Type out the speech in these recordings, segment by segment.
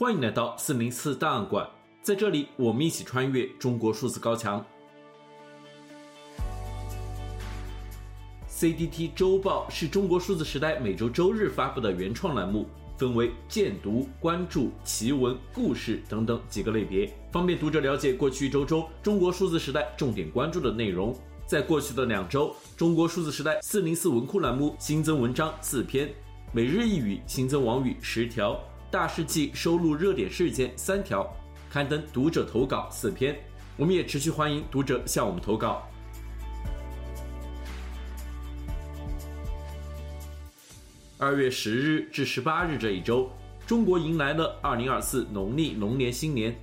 欢迎来到四零四档案馆，在这里，我们一起穿越中国数字高墙。CDT 周报是中国数字时代每周周日发布的原创栏目，分为荐读、关注、奇闻、故事等等几个类别，方便读者了解过去一周中中国数字时代重点关注的内容。在过去的两周，中国数字时代四零四文库栏目新增文章四篇，每日一语新增网语十条，大事记收录热点事件三条，刊登读者投稿四篇。我们也持续欢迎读者向我们投稿。二月十日至十八日这一周，中国迎来了二零二四农历龙年新年。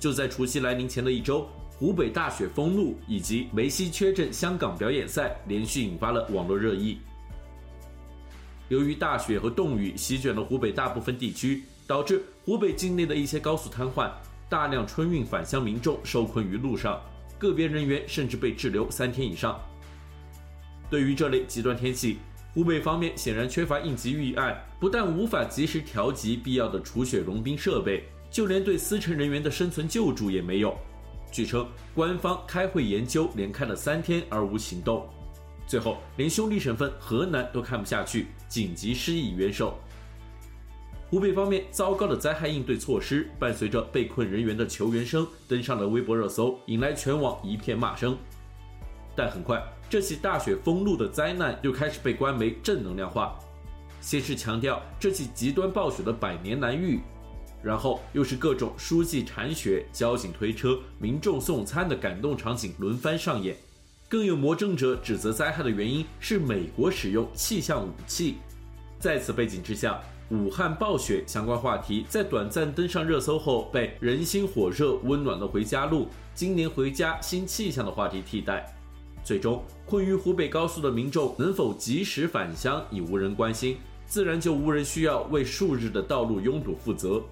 就在除夕来临前的一周，湖北大雪封路以及梅西缺阵香港表演赛连续引发了网络热议。由于大雪和冻雨席卷了湖北大部分地区，导致湖北境内的一些高速瘫痪，大量春运返乡民众受困于路上，个别人员甚至被滞留三天以上。对于这类极端天气，湖北方面显然缺乏应急预案，不但无法及时调集必要的除雪融冰设备，就连对司乘人员的生存救助也没有。据称，官方开会研究，连开了三天而无行动，最后连兄弟省份河南都看不下去，紧急施以援手。湖北方面糟糕的灾害应对措施，伴随着被困人员的求援声登上了微博热搜，引来全网一片骂声。但很快，这起大雪封路的灾难又开始被官媒正能量化，先是强调这起极端暴雪的百年难遇，然后又是各种书记铲雪、交警推车、民众送餐的感动场景轮番上演，更有魔怔者指责灾害的原因是美国使用气象武器。在此背景之下，武汉暴雪相关话题在短暂登上热搜后，被人心火热、温暖的回家路、今年回家新气象的话题替代。最终，困于湖北高速的民众能否及时返乡已无人关心，自然就无人需要为数日的道路拥堵负责。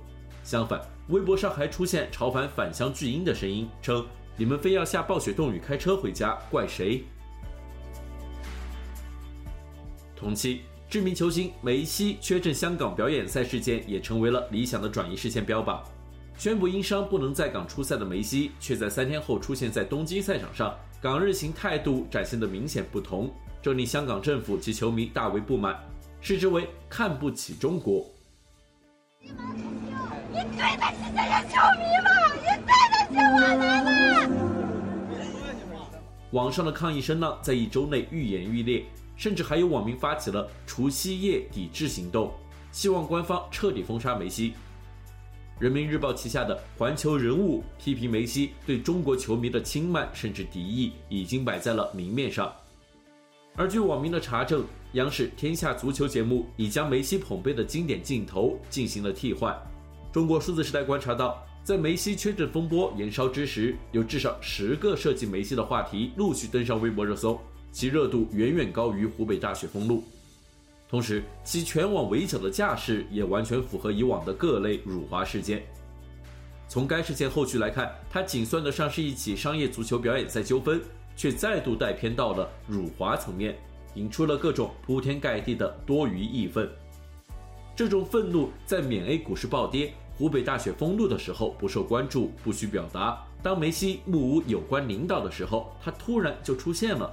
相反，微博上还出现嘲反返乡巨婴的声音，称：“你们非要下暴雪冻雨开车回家，怪谁？”同期，知名球星梅西缺阵香港表演赛事件也成为了理想的转移视线标靶。宣布因伤不能在港出赛的梅西，却在三天后出现在东京赛场上。港日行态度展现的明显不同，这令香港政府及球迷大为不满，视之为看不起中国。你对得起这些球迷吗？你对得起我们吗？网上的抗议声浪在一周内愈演愈烈，甚至还有网民发起了除夕夜抵制行动，希望官方彻底封杀梅西。人民日报旗下的环球人物批评梅西对中国球迷的轻慢甚至敌意已经摆在了明面上，而据网民的查证，央视《天下足球》节目已将梅西捧杯的经典镜头进行了替换。中国数字时代观察到，在梅西缺阵风波延烧之时，有至少十个涉及梅西的话题陆续登上微博热搜，其热度远远高于湖北大雪封路。同时，其全网围剿的架势也完全符合以往的各类辱华事件。从该事件后续来看，它仅算得上是一起商业足球表演赛纠纷，却再度带偏到了辱华层面，引出了各种铺天盖地的多余义愤。这种愤怒在缅 A 股市暴跌、湖北大雪封路的时候不受关注、不需表达；当梅西目无有关领导的时候，他突然就出现了。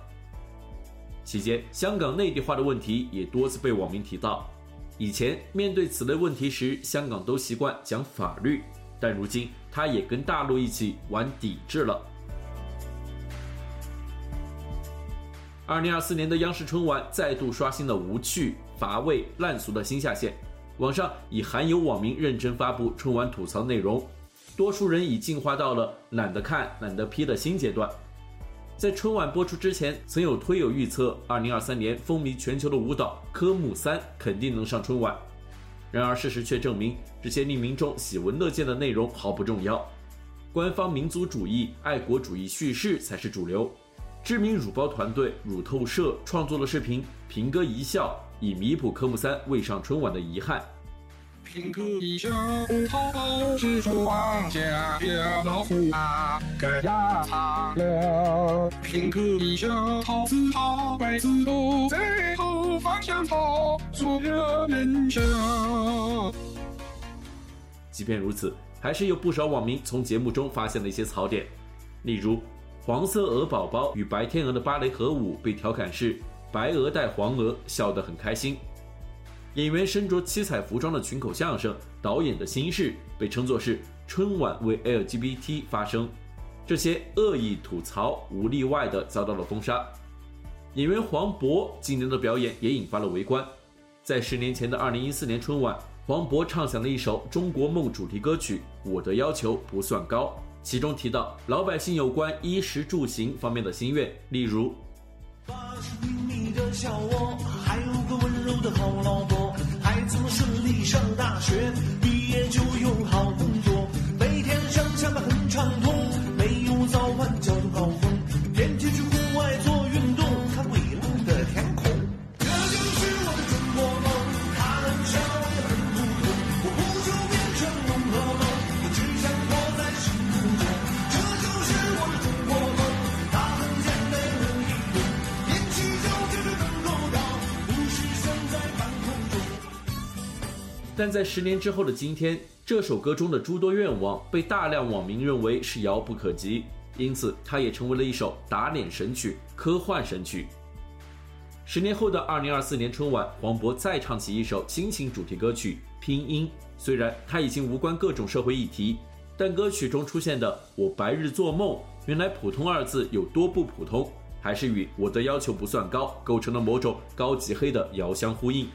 期间，香港内地化的问题也多次被网民提到。以前面对此类问题时，香港都习惯讲法律，但如今他也跟大陆一起玩抵制了。二零二四年的央视春晚再度刷新了无趣、乏味、烂俗的新下限，网上已罕有网民认真发布春晚吐槽内容，多数人已进化到了懒得看、懒得批的新阶段。在春晚播出之前，曾有推友预测，2023年风靡全球的舞蹈《科目三》肯定能上春晚。然而，事实却证明，这些令民众喜闻乐见的内容毫不重要，官方民族主义、爱国主义叙事才是主流。知名乳包团队乳透社创作的视频《平歌一笑》，以弥补《科目三》未上春晚的遗憾。家别老虎啊，方向跑，所有人生。即便如此，还是有不少网民从节目中发现了一些槽点，例如黄色鹅宝宝与白天鹅的芭蕾合舞被调侃是白鹅带黄鹅，笑得很开心。演员身着七彩服装的群口相声，导演的心事被称作是春晚为 LGBT 发声，这些恶意吐槽无例外的遭到了封杀。演员黄渤今年的表演也引发了围观，在十年前的二零一四年春晚，黄渤唱响了一首中国梦主题歌曲《我的要求不算高》，其中提到老百姓有关衣食住行方面的心愿，例如。八十平米的小窝还有个温柔的好老婆孩子们顺利上大学毕业就有好但在十年之后的今天，这首歌中的诸多愿望被大量网民认为是遥不可及，因此它也成为了一首打脸神曲、科幻神曲。十年后的二零二四年春晚，黄渤再唱起一首亲情主题歌曲《拼音》，虽然它已经无关各种社会议题，但歌曲中出现的“我白日做梦”，原来“普通”二字有多不普通，还是与我的要求不算高，构成了某种高级黑的遥相呼应。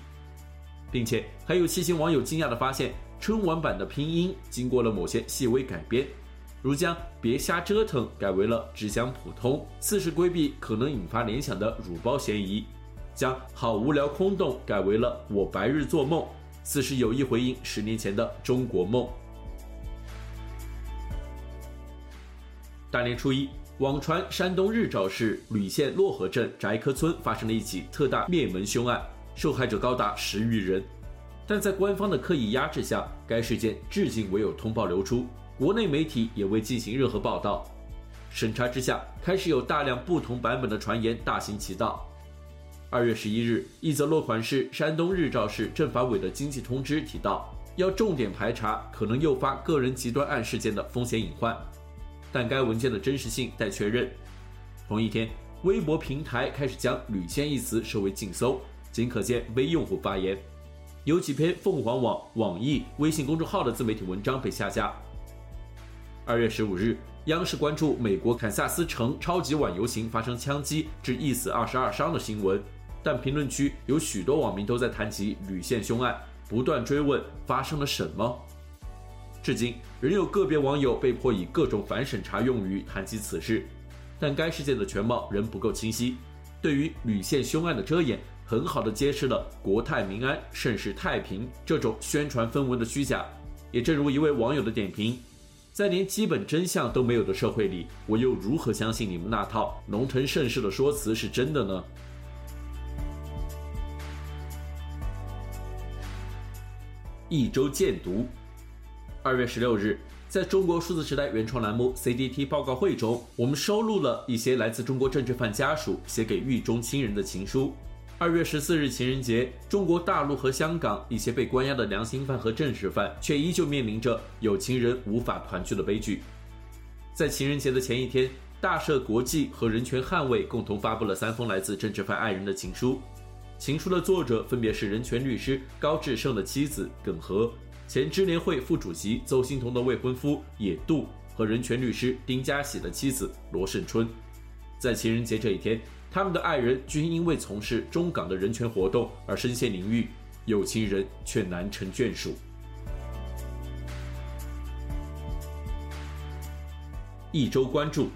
并且还有细心网友惊讶地发现，春晚版的拼音经过了某些细微改编，如将“别瞎折腾”改为了“只讲普通”，似是规避可能引发联想的乳包嫌疑；将“好无聊空洞”改为了“我白日做梦”，似是有意回应十年前的中国梦。大年初一，网传山东日照市莒县洛河镇翟科村发生了一起特大灭门凶案。受害者高达十余人，但在官方的刻意压制下，该事件至今未有通报流出，国内媒体也未进行任何报道。审查之下，开始有大量不同版本的传言大行其道。二月十一日，一则落款是山东日照市政法委的经济通知提到，要重点排查可能诱发个人极端案事件的风险隐患，但该文件的真实性待确认。同一天，微博平台开始将“莒县”一词设为禁搜。仅可见微用户发言，有几篇凤凰网、网易、微信公众号的自媒体文章被下架。二月十五日，央视关注美国堪萨斯城超级晚游行发生枪击致一死二十二伤的新闻，但评论区有许多网民都在谈及莒县凶案，不断追问发生了什么。至今，仍有个别网友被迫以各种反审查用语谈及此事，但该事件的全貌仍不够清晰。对于莒县凶案的遮掩，很好的揭示了国泰民安、盛世太平这种宣传氛围的虚假。也正如一位网友的点评，在连基本真相都没有的社会里，我又如何相信你们那套龙腾盛世的说辞是真的呢？一周见读，二月十六日。在中国数字时代原创栏目 CDT 报告会中，我们收录了一些来自中国政治犯家属写给狱中亲人的情书。二月十四日情人节，中国大陆和香港一些被关押的良心犯和政治犯，却依旧面临着有情人无法团聚的悲剧。在情人节的前一天，大赦国际和人权捍卫共同发布了三封来自政治犯爱人的情书。情书的作者分别是人权律师高志胜的妻子耿和。前支联会副主席邹欣彤的未婚夫野渡和人权律师丁家喜的妻子罗胜春，在情人节这一天，他们的爱人均因为从事中港的人权活动而身陷囹圄，有情人却难成眷属。一周关注，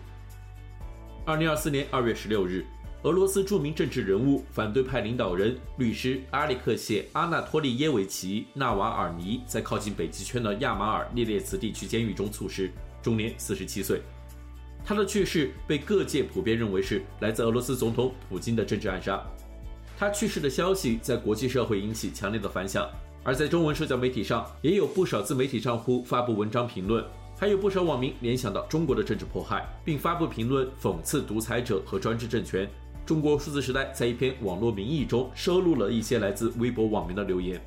二零二四年二月十六日。俄罗斯著名政治人物、反对派领导人、律师阿列克谢·阿纳托利耶维奇·纳瓦尔尼在靠近北极圈的亚马尔涅列茨地区监狱中猝死，终年四十七岁。他的去世被各界普遍认为是来自俄罗斯总统普京的政治暗杀。他去世的消息在国际社会引起强烈的反响，而在中文社交媒体上也有不少自媒体账户发布文章评论，还有不少网民联想到中国的政治迫害，并发布评论讽刺独裁者和专制政权。中国数字时代在一篇网络民意中收录了一些来自微博网民的留言。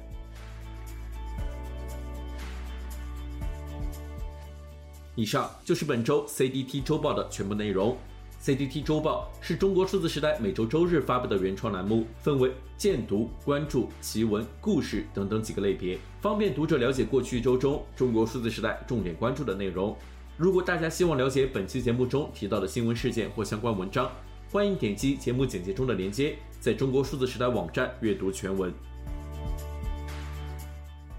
以上就是本周 CDT 周报的全部内容。CDT 周报是中国数字时代每周周日发布的原创栏目，分为荐读、关注、奇闻、故事等等几个类别，方便读者了解过去一周中中国数字时代重点关注的内容。如果大家希望了解本期节目中提到的新闻事件或相关文章，欢迎点击节目简介中的链接，在中国数字时代网站阅读全文。